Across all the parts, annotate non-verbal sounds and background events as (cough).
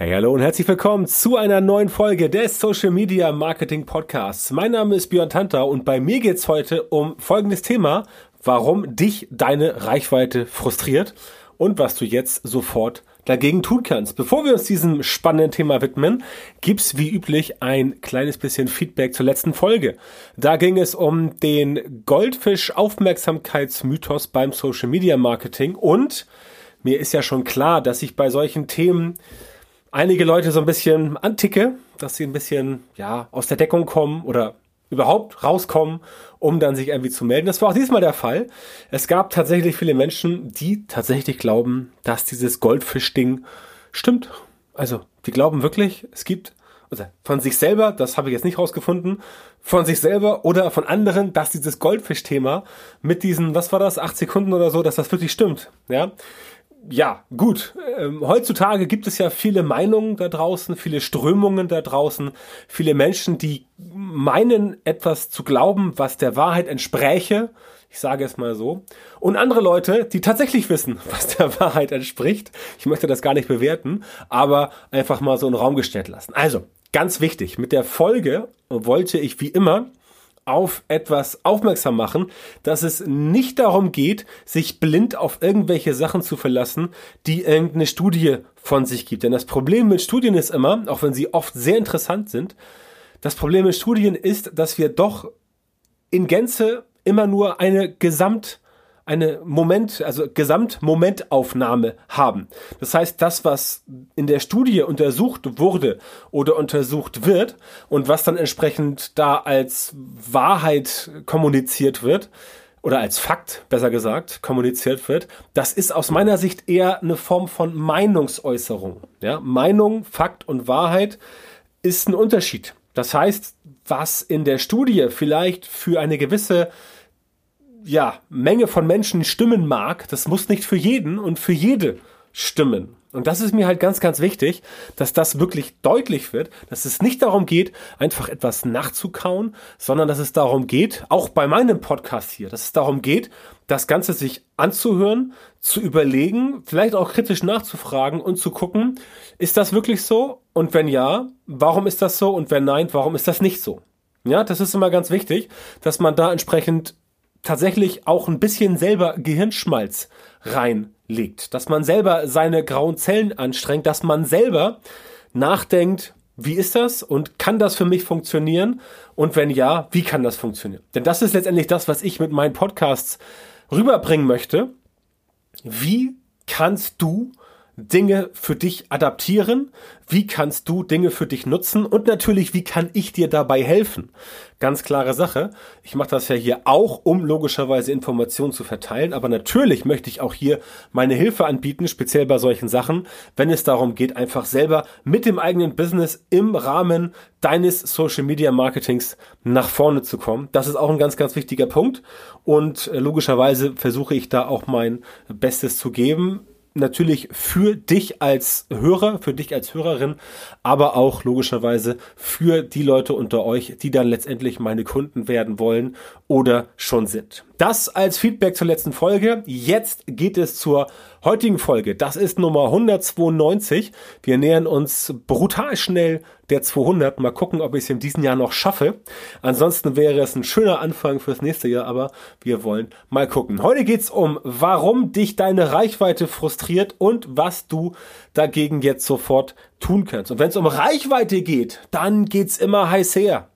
Hey, hallo und herzlich willkommen zu einer neuen Folge des Social Media Marketing Podcasts. Mein Name ist Björn Tantau und bei mir geht's heute um folgendes Thema, warum dich deine Reichweite frustriert und was du jetzt sofort dagegen tun kannst. Bevor wir uns diesem spannenden Thema widmen, gibt's wie üblich ein kleines bisschen Feedback zur letzten Folge. Da ging es um den Goldfisch-Aufmerksamkeitsmythos beim Social Media Marketing und mir ist ja schon klar, dass ich bei solchen Themen einige Leute so ein bisschen anticke, dass sie ein bisschen ja aus der Deckung kommen oder überhaupt rauskommen, um dann sich irgendwie zu melden. Das war auch diesmal der Fall. Es gab tatsächlich viele Menschen, die tatsächlich glauben, dass dieses Goldfisch-Ding stimmt. Also, die glauben wirklich, es gibt also von sich selber, das habe ich jetzt nicht rausgefunden, von sich selber oder von anderen, dass dieses Goldfisch-Thema mit diesen, was war das, acht Sekunden oder so, dass das wirklich stimmt. Ja, ja, gut. Ähm, heutzutage gibt es ja viele Meinungen da draußen, viele Strömungen da draußen, viele Menschen, die meinen, etwas zu glauben, was der Wahrheit entspräche. Ich sage es mal so. Und andere Leute, die tatsächlich wissen, (laughs) was der Wahrheit entspricht. Ich möchte das gar nicht bewerten, aber einfach mal so in Raum gestellt lassen. Also, ganz wichtig, mit der Folge wollte ich wie immer auf etwas aufmerksam machen, dass es nicht darum geht, sich blind auf irgendwelche Sachen zu verlassen, die irgendeine Studie von sich gibt. Denn das Problem mit Studien ist immer, auch wenn sie oft sehr interessant sind, das Problem mit Studien ist, dass wir doch in Gänze immer nur eine Gesamt eine Moment, also Gesamtmomentaufnahme haben. Das heißt, das, was in der Studie untersucht wurde oder untersucht wird und was dann entsprechend da als Wahrheit kommuniziert wird, oder als Fakt, besser gesagt, kommuniziert wird, das ist aus meiner Sicht eher eine Form von Meinungsäußerung. Ja? Meinung, Fakt und Wahrheit ist ein Unterschied. Das heißt, was in der Studie vielleicht für eine gewisse ja, Menge von Menschen stimmen mag, das muss nicht für jeden und für jede stimmen. Und das ist mir halt ganz, ganz wichtig, dass das wirklich deutlich wird, dass es nicht darum geht, einfach etwas nachzukauen, sondern dass es darum geht, auch bei meinem Podcast hier, dass es darum geht, das Ganze sich anzuhören, zu überlegen, vielleicht auch kritisch nachzufragen und zu gucken, ist das wirklich so? Und wenn ja, warum ist das so? Und wenn nein, warum ist das nicht so? Ja, das ist immer ganz wichtig, dass man da entsprechend tatsächlich auch ein bisschen selber Gehirnschmalz reinlegt, dass man selber seine grauen Zellen anstrengt, dass man selber nachdenkt, wie ist das und kann das für mich funktionieren? Und wenn ja, wie kann das funktionieren? Denn das ist letztendlich das, was ich mit meinen Podcasts rüberbringen möchte. Wie kannst du Dinge für dich adaptieren? Wie kannst du Dinge für dich nutzen? Und natürlich, wie kann ich dir dabei helfen? Ganz klare Sache. Ich mache das ja hier auch, um logischerweise Informationen zu verteilen. Aber natürlich möchte ich auch hier meine Hilfe anbieten, speziell bei solchen Sachen, wenn es darum geht, einfach selber mit dem eigenen Business im Rahmen deines Social Media Marketings nach vorne zu kommen. Das ist auch ein ganz, ganz wichtiger Punkt. Und äh, logischerweise versuche ich da auch mein Bestes zu geben natürlich für dich als Hörer, für dich als Hörerin, aber auch logischerweise für die Leute unter euch, die dann letztendlich meine Kunden werden wollen oder schon sind. Das als Feedback zur letzten Folge. Jetzt geht es zur heutigen Folge. Das ist Nummer 192. Wir nähern uns brutal schnell der 200. Mal gucken, ob ich es in diesem Jahr noch schaffe. Ansonsten wäre es ein schöner Anfang fürs nächste Jahr, aber wir wollen mal gucken. Heute geht's um, warum dich deine Reichweite frustriert und was du dagegen jetzt sofort tun kannst. Und wenn es um Reichweite geht, dann geht's immer heiß her.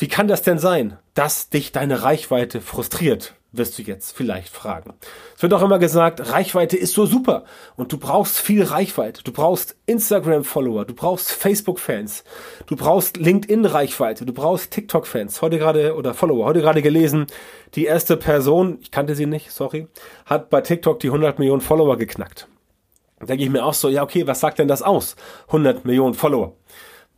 Wie kann das denn sein, dass dich deine Reichweite frustriert? Wirst du jetzt vielleicht fragen. Es wird auch immer gesagt, Reichweite ist so super und du brauchst viel Reichweite. Du brauchst Instagram-Follower, du brauchst Facebook-Fans, du brauchst LinkedIn-Reichweite, du brauchst TikTok-Fans. Heute gerade oder Follower, heute gerade gelesen, die erste Person, ich kannte sie nicht, sorry, hat bei TikTok die 100 Millionen Follower geknackt. Da denke ich mir auch so, ja okay, was sagt denn das aus? 100 Millionen Follower.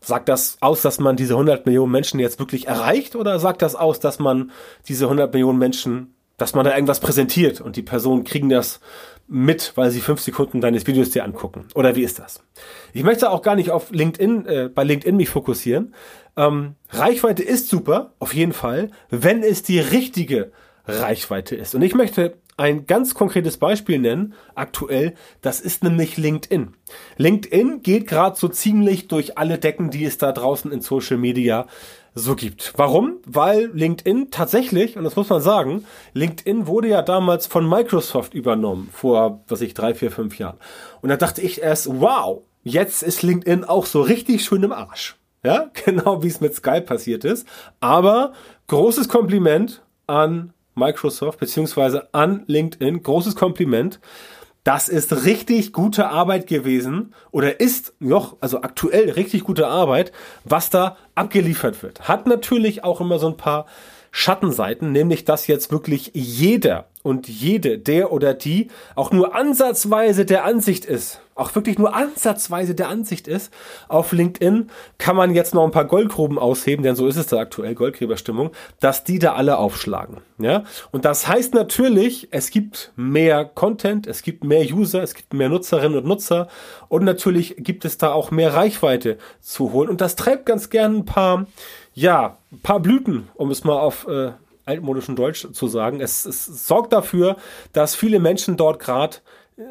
Sagt das aus, dass man diese 100 Millionen Menschen jetzt wirklich erreicht oder sagt das aus, dass man diese 100 Millionen Menschen, dass man da irgendwas präsentiert und die Personen kriegen das mit, weil sie fünf Sekunden deines Videos dir angucken? Oder wie ist das? Ich möchte auch gar nicht auf LinkedIn, äh, bei LinkedIn mich fokussieren. Ähm, Reichweite ist super, auf jeden Fall, wenn es die richtige Reichweite ist. Und ich möchte ein ganz konkretes Beispiel nennen, aktuell, das ist nämlich LinkedIn. LinkedIn geht gerade so ziemlich durch alle Decken, die es da draußen in Social Media so gibt. Warum? Weil LinkedIn tatsächlich, und das muss man sagen, LinkedIn wurde ja damals von Microsoft übernommen, vor, was ich, drei, vier, fünf Jahren. Und da dachte ich erst, wow, jetzt ist LinkedIn auch so richtig schön im Arsch. Ja, (laughs) genau wie es mit Skype passiert ist. Aber großes Kompliment an Microsoft beziehungsweise an LinkedIn. Großes Kompliment. Das ist richtig gute Arbeit gewesen oder ist noch, also aktuell richtig gute Arbeit, was da abgeliefert wird. Hat natürlich auch immer so ein paar Schattenseiten, nämlich dass jetzt wirklich jeder und jede, der oder die auch nur ansatzweise der Ansicht ist, auch wirklich nur ansatzweise der Ansicht ist, auf LinkedIn kann man jetzt noch ein paar Goldgruben ausheben, denn so ist es da aktuell, Goldgräberstimmung, dass die da alle aufschlagen. Ja? Und das heißt natürlich, es gibt mehr Content, es gibt mehr User, es gibt mehr Nutzerinnen und Nutzer und natürlich gibt es da auch mehr Reichweite zu holen. Und das treibt ganz gern ein paar, ja, ein paar Blüten, um es mal auf äh, altmodischen Deutsch zu sagen. Es, es sorgt dafür, dass viele Menschen dort gerade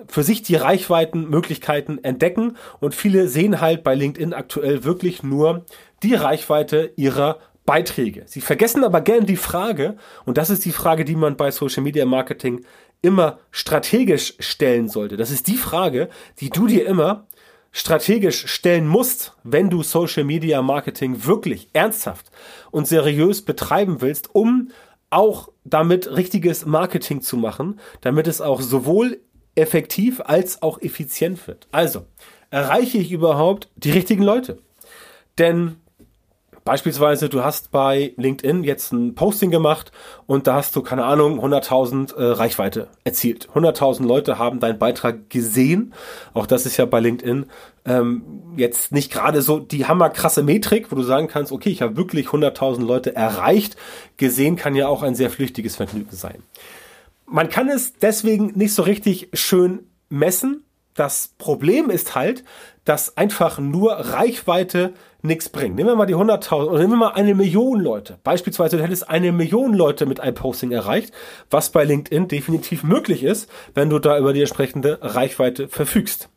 für sich die Reichweitenmöglichkeiten entdecken und viele sehen halt bei LinkedIn aktuell wirklich nur die Reichweite ihrer Beiträge. Sie vergessen aber gern die Frage, und das ist die Frage, die man bei Social Media Marketing immer strategisch stellen sollte. Das ist die Frage, die du dir immer strategisch stellen musst, wenn du Social Media Marketing wirklich ernsthaft und seriös betreiben willst, um auch damit richtiges Marketing zu machen, damit es auch sowohl effektiv als auch effizient wird. Also, erreiche ich überhaupt die richtigen Leute? Denn Beispielsweise, du hast bei LinkedIn jetzt ein Posting gemacht und da hast du, keine Ahnung, 100.000 äh, Reichweite erzielt. 100.000 Leute haben deinen Beitrag gesehen. Auch das ist ja bei LinkedIn ähm, jetzt nicht gerade so die hammerkrasse Metrik, wo du sagen kannst, okay, ich habe wirklich 100.000 Leute erreicht. Gesehen kann ja auch ein sehr flüchtiges Vergnügen sein. Man kann es deswegen nicht so richtig schön messen. Das Problem ist halt, dass einfach nur Reichweite nichts bringt. Nehmen wir mal die 100.000 oder nehmen wir mal eine Million Leute. Beispielsweise, du hättest eine Million Leute mit einem Posting erreicht, was bei LinkedIn definitiv möglich ist, wenn du da über die entsprechende Reichweite verfügst.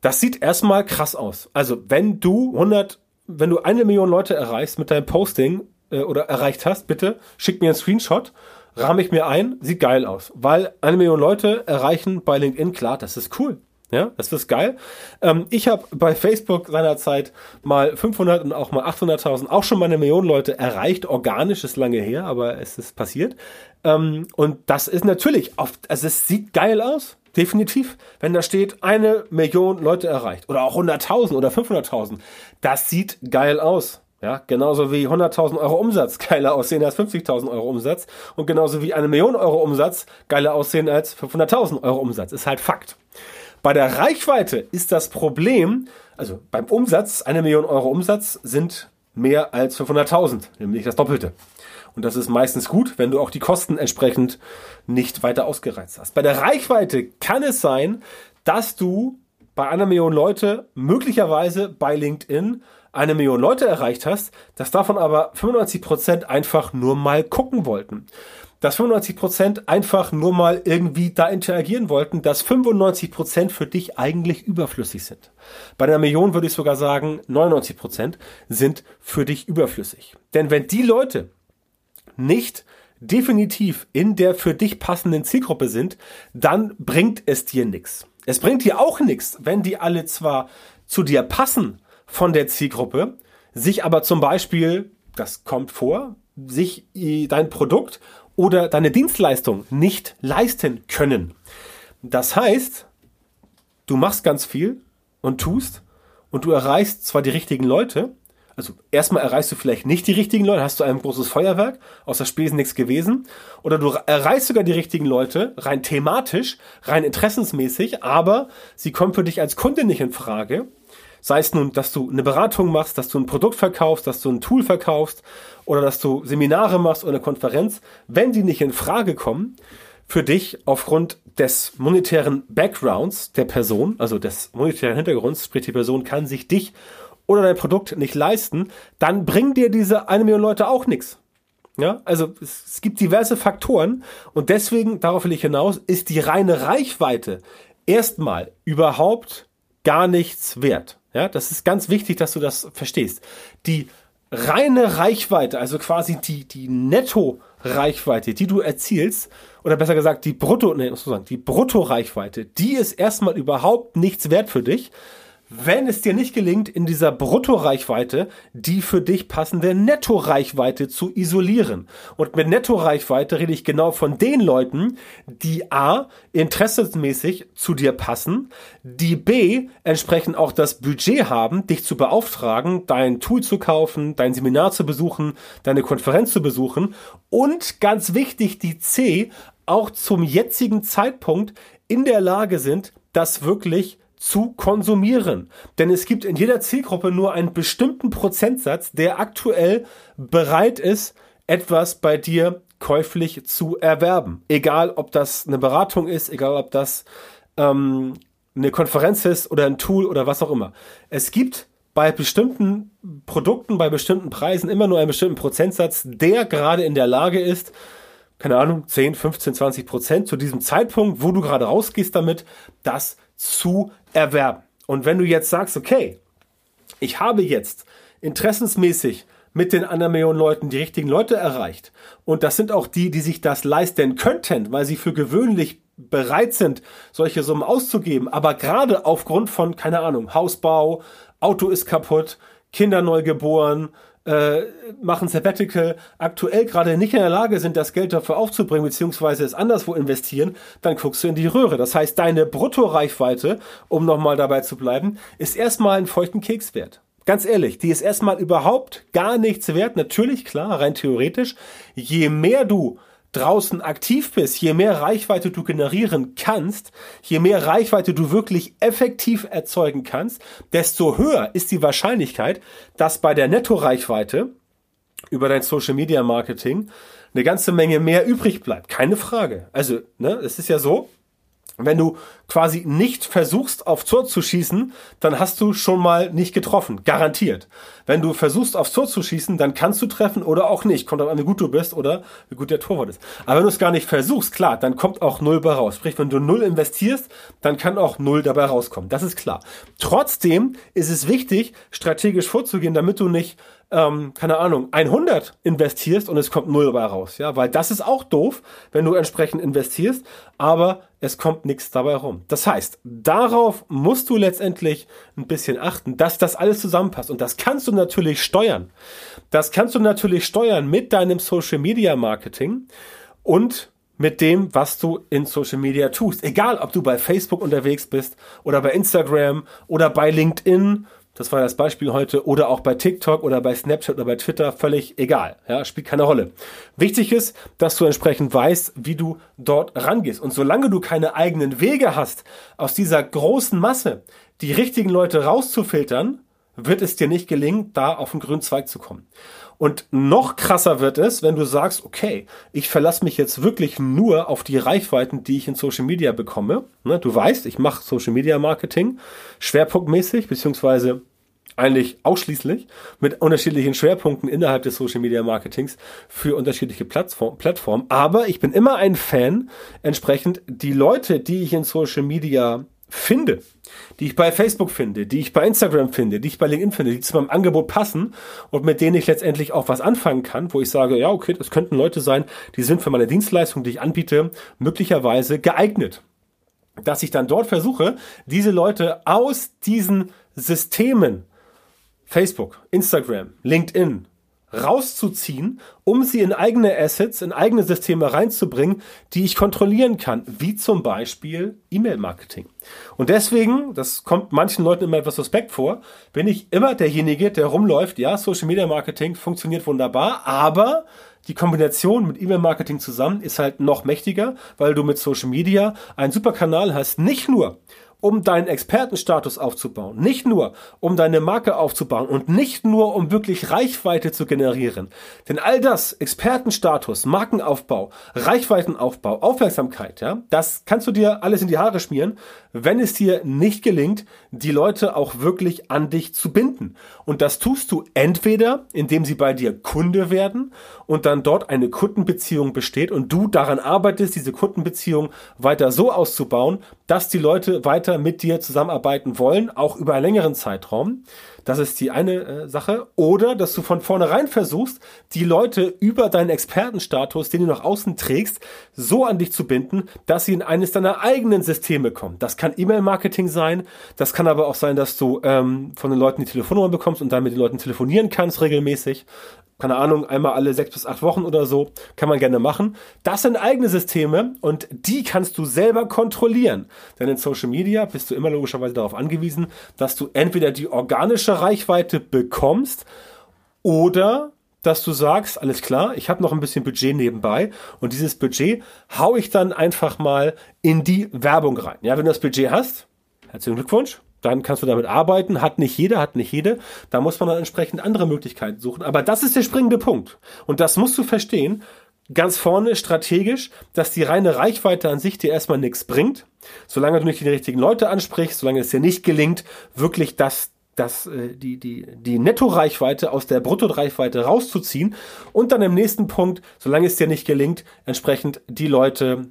Das sieht erstmal krass aus. Also, wenn du 100, wenn du eine Million Leute erreichst mit deinem Posting äh, oder erreicht hast, bitte schick mir einen Screenshot rahme ich mir ein, sieht geil aus. Weil eine Million Leute erreichen bei LinkedIn, klar, das ist cool. Ja, das ist geil. Ähm, ich habe bei Facebook seinerzeit mal 500 und auch mal 800.000, auch schon mal eine Million Leute erreicht. Organisch ist lange her, aber es ist passiert. Ähm, und das ist natürlich oft, also es sieht geil aus. Definitiv. Wenn da steht, eine Million Leute erreicht oder auch 100.000 oder 500.000, das sieht geil aus. Ja, genauso wie 100.000 Euro Umsatz geiler aussehen als 50.000 Euro Umsatz und genauso wie eine Million Euro Umsatz geiler aussehen als 500.000 Euro Umsatz. Ist halt Fakt. Bei der Reichweite ist das Problem, also beim Umsatz, eine Million Euro Umsatz sind mehr als 500.000, nämlich das Doppelte. Und das ist meistens gut, wenn du auch die Kosten entsprechend nicht weiter ausgereizt hast. Bei der Reichweite kann es sein, dass du bei einer Million Leute möglicherweise bei LinkedIn eine Million Leute erreicht hast, dass davon aber 95 Prozent einfach nur mal gucken wollten dass 95% einfach nur mal irgendwie da interagieren wollten, dass 95% für dich eigentlich überflüssig sind. Bei einer Million würde ich sogar sagen, 99% sind für dich überflüssig. Denn wenn die Leute nicht definitiv in der für dich passenden Zielgruppe sind, dann bringt es dir nichts. Es bringt dir auch nichts, wenn die alle zwar zu dir passen von der Zielgruppe, sich aber zum Beispiel, das kommt vor, sich dein Produkt oder deine Dienstleistung nicht leisten können. Das heißt, du machst ganz viel und tust und du erreichst zwar die richtigen Leute, also erstmal erreichst du vielleicht nicht die richtigen Leute, hast du ein großes Feuerwerk, außer Spesen nichts gewesen, oder du erreichst sogar die richtigen Leute, rein thematisch, rein interessensmäßig, aber sie kommen für dich als Kunde nicht in Frage, Sei es nun, dass du eine Beratung machst, dass du ein Produkt verkaufst, dass du ein Tool verkaufst oder dass du Seminare machst oder eine Konferenz, wenn die nicht in Frage kommen, für dich aufgrund des monetären Backgrounds der Person, also des monetären Hintergrunds, sprich die Person kann sich dich oder dein Produkt nicht leisten, dann bringen dir diese eine Million Leute auch nichts. Ja, also es, es gibt diverse Faktoren und deswegen, darauf will ich hinaus, ist die reine Reichweite erstmal überhaupt gar nichts wert. Ja, das ist ganz wichtig, dass du das verstehst. Die reine Reichweite, also quasi die, die Netto-Reichweite, die du erzielst, oder besser gesagt, die Brutto, nee, muss sagen, die Brutto-Reichweite, die ist erstmal überhaupt nichts wert für dich, wenn es dir nicht gelingt, in dieser Bruttoreichweite die für dich passende Nettoreichweite zu isolieren. Und mit Nettoreichweite rede ich genau von den Leuten, die A, interessensmäßig zu dir passen, die B, entsprechend auch das Budget haben, dich zu beauftragen, dein Tool zu kaufen, dein Seminar zu besuchen, deine Konferenz zu besuchen und ganz wichtig, die C, auch zum jetzigen Zeitpunkt in der Lage sind, das wirklich zu konsumieren. Denn es gibt in jeder Zielgruppe nur einen bestimmten Prozentsatz, der aktuell bereit ist, etwas bei dir käuflich zu erwerben. Egal, ob das eine Beratung ist, egal, ob das ähm, eine Konferenz ist oder ein Tool oder was auch immer. Es gibt bei bestimmten Produkten, bei bestimmten Preisen immer nur einen bestimmten Prozentsatz, der gerade in der Lage ist, keine Ahnung, 10, 15, 20 Prozent zu diesem Zeitpunkt, wo du gerade rausgehst damit, das zu erwerben. Und wenn du jetzt sagst, okay, ich habe jetzt interessensmäßig mit den anderen Millionen Leuten die richtigen Leute erreicht. Und das sind auch die, die sich das leisten könnten, weil sie für gewöhnlich bereit sind, solche Summen auszugeben. Aber gerade aufgrund von, keine Ahnung, Hausbau, Auto ist kaputt, Kinder neu geboren, äh, machen Sabbatical, aktuell gerade nicht in der Lage sind, das Geld dafür aufzubringen, beziehungsweise es anderswo investieren, dann guckst du in die Röhre. Das heißt, deine Bruttoreichweite, um nochmal dabei zu bleiben, ist erstmal einen feuchten Keks wert. Ganz ehrlich, die ist erstmal überhaupt gar nichts wert. Natürlich, klar, rein theoretisch. Je mehr du draußen aktiv bist, je mehr Reichweite du generieren kannst, je mehr Reichweite du wirklich effektiv erzeugen kannst, desto höher ist die Wahrscheinlichkeit, dass bei der Nettoreichweite über dein Social Media Marketing eine ganze Menge mehr übrig bleibt. Keine Frage. Also, ne, es ist ja so, wenn du quasi nicht versuchst, auf Tor zu schießen, dann hast du schon mal nicht getroffen. Garantiert. Wenn du versuchst, auf Tor zu schießen, dann kannst du treffen oder auch nicht. Kommt auch an, wie gut du bist oder wie gut der Torwart ist. Aber wenn du es gar nicht versuchst, klar, dann kommt auch Null bei raus. Sprich, wenn du Null investierst, dann kann auch Null dabei rauskommen. Das ist klar. Trotzdem ist es wichtig, strategisch vorzugehen, damit du nicht ähm, keine Ahnung, 100 investierst und es kommt null dabei raus, ja, weil das ist auch doof, wenn du entsprechend investierst, aber es kommt nichts dabei rum. Das heißt, darauf musst du letztendlich ein bisschen achten, dass das alles zusammenpasst und das kannst du natürlich steuern. Das kannst du natürlich steuern mit deinem Social Media Marketing und mit dem, was du in Social Media tust. Egal, ob du bei Facebook unterwegs bist oder bei Instagram oder bei LinkedIn das war das Beispiel heute, oder auch bei TikTok oder bei Snapchat oder bei Twitter, völlig egal. Ja, spielt keine Rolle. Wichtig ist, dass du entsprechend weißt, wie du dort rangehst. Und solange du keine eigenen Wege hast, aus dieser großen Masse die richtigen Leute rauszufiltern, wird es dir nicht gelingen, da auf den grünen Zweig zu kommen. Und noch krasser wird es, wenn du sagst, okay, ich verlasse mich jetzt wirklich nur auf die Reichweiten, die ich in Social Media bekomme. Ne, du weißt, ich mache Social Media Marketing schwerpunktmäßig, beziehungsweise eigentlich ausschließlich mit unterschiedlichen Schwerpunkten innerhalb des Social Media Marketings für unterschiedliche Plattform, Plattformen. Aber ich bin immer ein Fan, entsprechend die Leute, die ich in Social Media finde, die ich bei Facebook finde, die ich bei Instagram finde, die ich bei LinkedIn finde, die zu meinem Angebot passen und mit denen ich letztendlich auch was anfangen kann, wo ich sage, ja, okay, das könnten Leute sein, die sind für meine Dienstleistung, die ich anbiete, möglicherweise geeignet. Dass ich dann dort versuche, diese Leute aus diesen Systemen Facebook, Instagram, LinkedIn rauszuziehen, um sie in eigene Assets, in eigene Systeme reinzubringen, die ich kontrollieren kann, wie zum Beispiel E-Mail-Marketing. Und deswegen, das kommt manchen Leuten immer etwas suspekt vor, bin ich immer derjenige, der rumläuft, ja, Social Media Marketing funktioniert wunderbar, aber die Kombination mit E-Mail-Marketing zusammen ist halt noch mächtiger, weil du mit Social Media einen super Kanal hast, nicht nur um deinen Expertenstatus aufzubauen, nicht nur um deine Marke aufzubauen und nicht nur um wirklich Reichweite zu generieren. Denn all das, Expertenstatus, Markenaufbau, Reichweitenaufbau, Aufmerksamkeit, ja, das kannst du dir alles in die Haare schmieren, wenn es dir nicht gelingt, die Leute auch wirklich an dich zu binden. Und das tust du entweder, indem sie bei dir Kunde werden und dann dort eine Kundenbeziehung besteht und du daran arbeitest, diese Kundenbeziehung weiter so auszubauen, dass die Leute weiter mit dir zusammenarbeiten wollen, auch über einen längeren Zeitraum. Das ist die eine äh, Sache. Oder, dass du von vornherein versuchst, die Leute über deinen Expertenstatus, den du nach außen trägst, so an dich zu binden, dass sie in eines deiner eigenen Systeme kommen. Das kann E-Mail-Marketing sein. Das kann aber auch sein, dass du ähm, von den Leuten die Telefonnummer bekommst und dann mit den Leuten telefonieren kannst regelmäßig keine Ahnung, einmal alle sechs bis acht Wochen oder so, kann man gerne machen. Das sind eigene Systeme und die kannst du selber kontrollieren. Denn in Social Media bist du immer logischerweise darauf angewiesen, dass du entweder die organische Reichweite bekommst oder dass du sagst, alles klar, ich habe noch ein bisschen Budget nebenbei und dieses Budget hau ich dann einfach mal in die Werbung rein. Ja, wenn du das Budget hast, herzlichen Glückwunsch, dann kannst du damit arbeiten. Hat nicht jeder, hat nicht jede. Da muss man dann entsprechend andere Möglichkeiten suchen. Aber das ist der springende Punkt. Und das musst du verstehen. Ganz vorne strategisch, dass die reine Reichweite an sich dir erstmal nichts bringt. Solange du nicht die richtigen Leute ansprichst, solange es dir nicht gelingt, wirklich das das, äh, die, die, die Nettoreichweite aus der Bruttoreichweite rauszuziehen und dann im nächsten Punkt, solange es dir nicht gelingt, entsprechend die Leute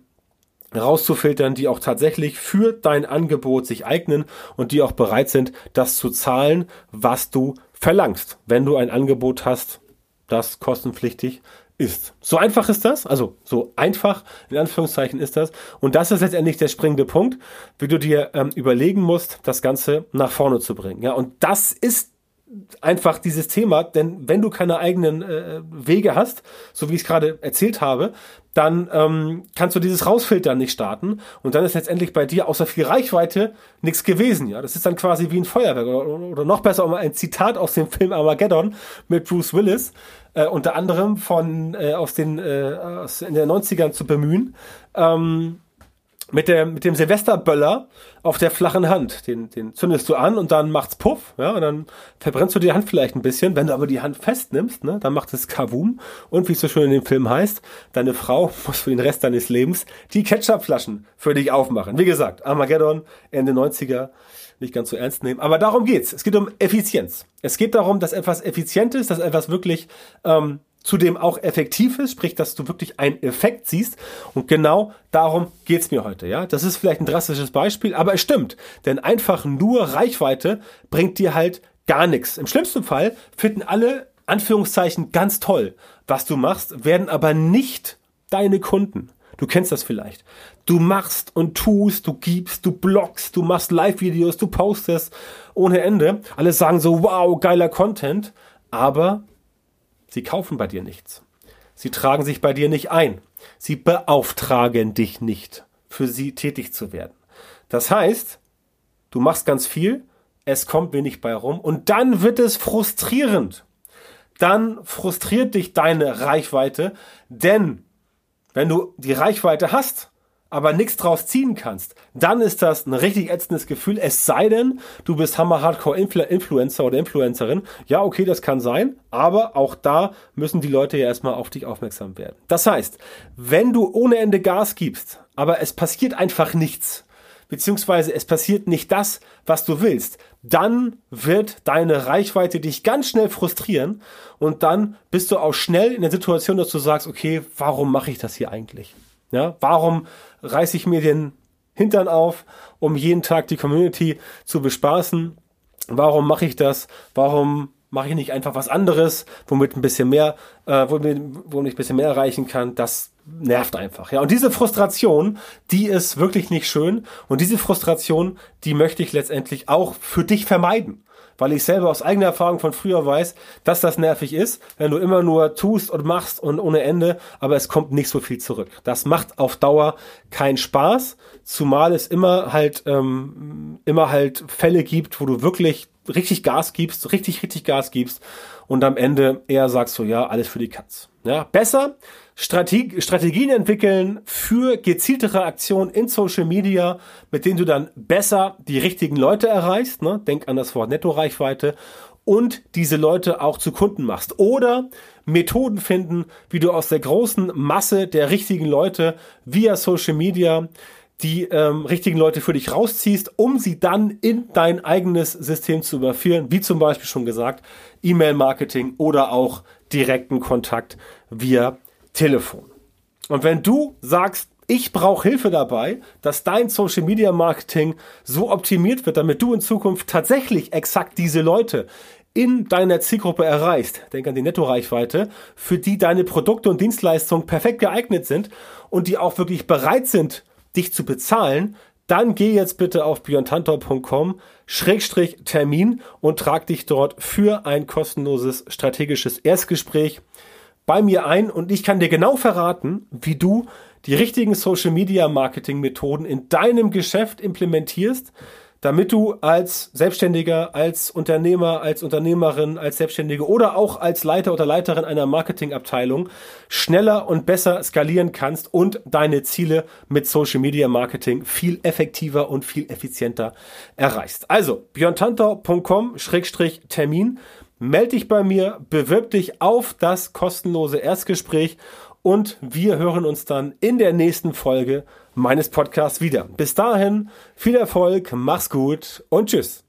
rauszufiltern, die auch tatsächlich für dein Angebot sich eignen und die auch bereit sind, das zu zahlen, was du verlangst, wenn du ein Angebot hast, das kostenpflichtig ist. So einfach ist das, also so einfach in Anführungszeichen ist das. Und das ist letztendlich der springende Punkt, wie du dir ähm, überlegen musst, das Ganze nach vorne zu bringen. Ja, und das ist einfach dieses Thema, denn wenn du keine eigenen äh, Wege hast, so wie ich es gerade erzählt habe, dann ähm, kannst du dieses Rausfiltern nicht starten und dann ist letztendlich bei dir außer viel Reichweite nichts gewesen. Ja, das ist dann quasi wie ein Feuerwerk oder, oder noch besser um ein Zitat aus dem Film Armageddon mit Bruce Willis, äh, unter anderem von äh, aus den äh, aus in den 90ern zu bemühen. Ähm, mit, der, mit dem Silvesterböller auf der flachen Hand. Den, den zündest du an und dann macht's Puff, ja, und dann verbrennst du die Hand vielleicht ein bisschen. Wenn du aber die Hand festnimmst, ne, dann macht es Kavum. Und wie es so schön in dem Film heißt, deine Frau (laughs) muss für den Rest deines Lebens die Ketchupflaschen für dich aufmachen. Wie gesagt, Armageddon, Ende 90er, nicht ganz so ernst nehmen. Aber darum geht's. Es geht um Effizienz. Es geht darum, dass etwas effizient ist, dass etwas wirklich ähm, zudem auch effektiv ist, sprich, dass du wirklich einen Effekt siehst. Und genau darum geht's mir heute. Ja, das ist vielleicht ein drastisches Beispiel, aber es stimmt, denn einfach nur Reichweite bringt dir halt gar nichts. Im schlimmsten Fall finden alle Anführungszeichen ganz toll, was du machst, werden aber nicht deine Kunden. Du kennst das vielleicht. Du machst und tust, du gibst, du bloggst, du machst Live-Videos, du postest ohne Ende. Alle sagen so, wow, geiler Content. Aber Sie kaufen bei dir nichts. Sie tragen sich bei dir nicht ein. Sie beauftragen dich nicht, für sie tätig zu werden. Das heißt, du machst ganz viel, es kommt wenig bei rum und dann wird es frustrierend. Dann frustriert dich deine Reichweite, denn wenn du die Reichweite hast, aber nichts draus ziehen kannst, dann ist das ein richtig ätzendes Gefühl. Es sei denn, du bist Hammer Hardcore Influencer oder Influencerin. Ja, okay, das kann sein, aber auch da müssen die Leute ja erstmal auf dich aufmerksam werden. Das heißt, wenn du ohne Ende Gas gibst, aber es passiert einfach nichts, beziehungsweise es passiert nicht das, was du willst, dann wird deine Reichweite dich ganz schnell frustrieren und dann bist du auch schnell in der Situation, dass du sagst, okay, warum mache ich das hier eigentlich? Ja, warum reiße ich mir den Hintern auf, um jeden Tag die Community zu bespaßen? Warum mache ich das? Warum mache ich nicht einfach was anderes, womit ein bisschen mehr, äh, womit, womit ich ein bisschen mehr erreichen kann? Das nervt einfach. Ja, und diese Frustration, die ist wirklich nicht schön. Und diese Frustration, die möchte ich letztendlich auch für dich vermeiden weil ich selber aus eigener Erfahrung von früher weiß, dass das nervig ist, wenn du immer nur tust und machst und ohne Ende, aber es kommt nicht so viel zurück. Das macht auf Dauer keinen Spaß, zumal es immer halt ähm, immer halt Fälle gibt, wo du wirklich richtig Gas gibst, richtig richtig Gas gibst und am Ende eher sagst so ja alles für die Katz. Ja, besser Strate Strategien entwickeln für gezieltere Aktionen in Social Media, mit denen du dann besser die richtigen Leute erreichst. Ne? Denk an das Wort Netto-Reichweite und diese Leute auch zu Kunden machst. Oder Methoden finden, wie du aus der großen Masse der richtigen Leute via Social Media die ähm, richtigen Leute für dich rausziehst, um sie dann in dein eigenes System zu überführen, wie zum Beispiel schon gesagt, E-Mail-Marketing oder auch direkten Kontakt via Telefon. Und wenn du sagst, ich brauche Hilfe dabei, dass dein Social Media Marketing so optimiert wird, damit du in Zukunft tatsächlich exakt diese Leute in deiner Zielgruppe erreichst, denk an die Nettoreichweite, für die deine Produkte und Dienstleistungen perfekt geeignet sind und die auch wirklich bereit sind, dich zu bezahlen, dann geh jetzt bitte auf björntantor.com Schrägstrich Termin und trag dich dort für ein kostenloses strategisches Erstgespräch bei mir ein. Und ich kann dir genau verraten, wie du die richtigen Social Media Marketing Methoden in deinem Geschäft implementierst, damit du als Selbstständiger, als Unternehmer, als Unternehmerin, als Selbstständige oder auch als Leiter oder Leiterin einer Marketingabteilung schneller und besser skalieren kannst und deine Ziele mit Social Media Marketing viel effektiver und viel effizienter erreichst. Also björntanter.com-termin melde dich bei mir, bewirb dich auf das kostenlose Erstgespräch und wir hören uns dann in der nächsten Folge meines Podcasts wieder. Bis dahin, viel Erfolg, mach's gut und tschüss.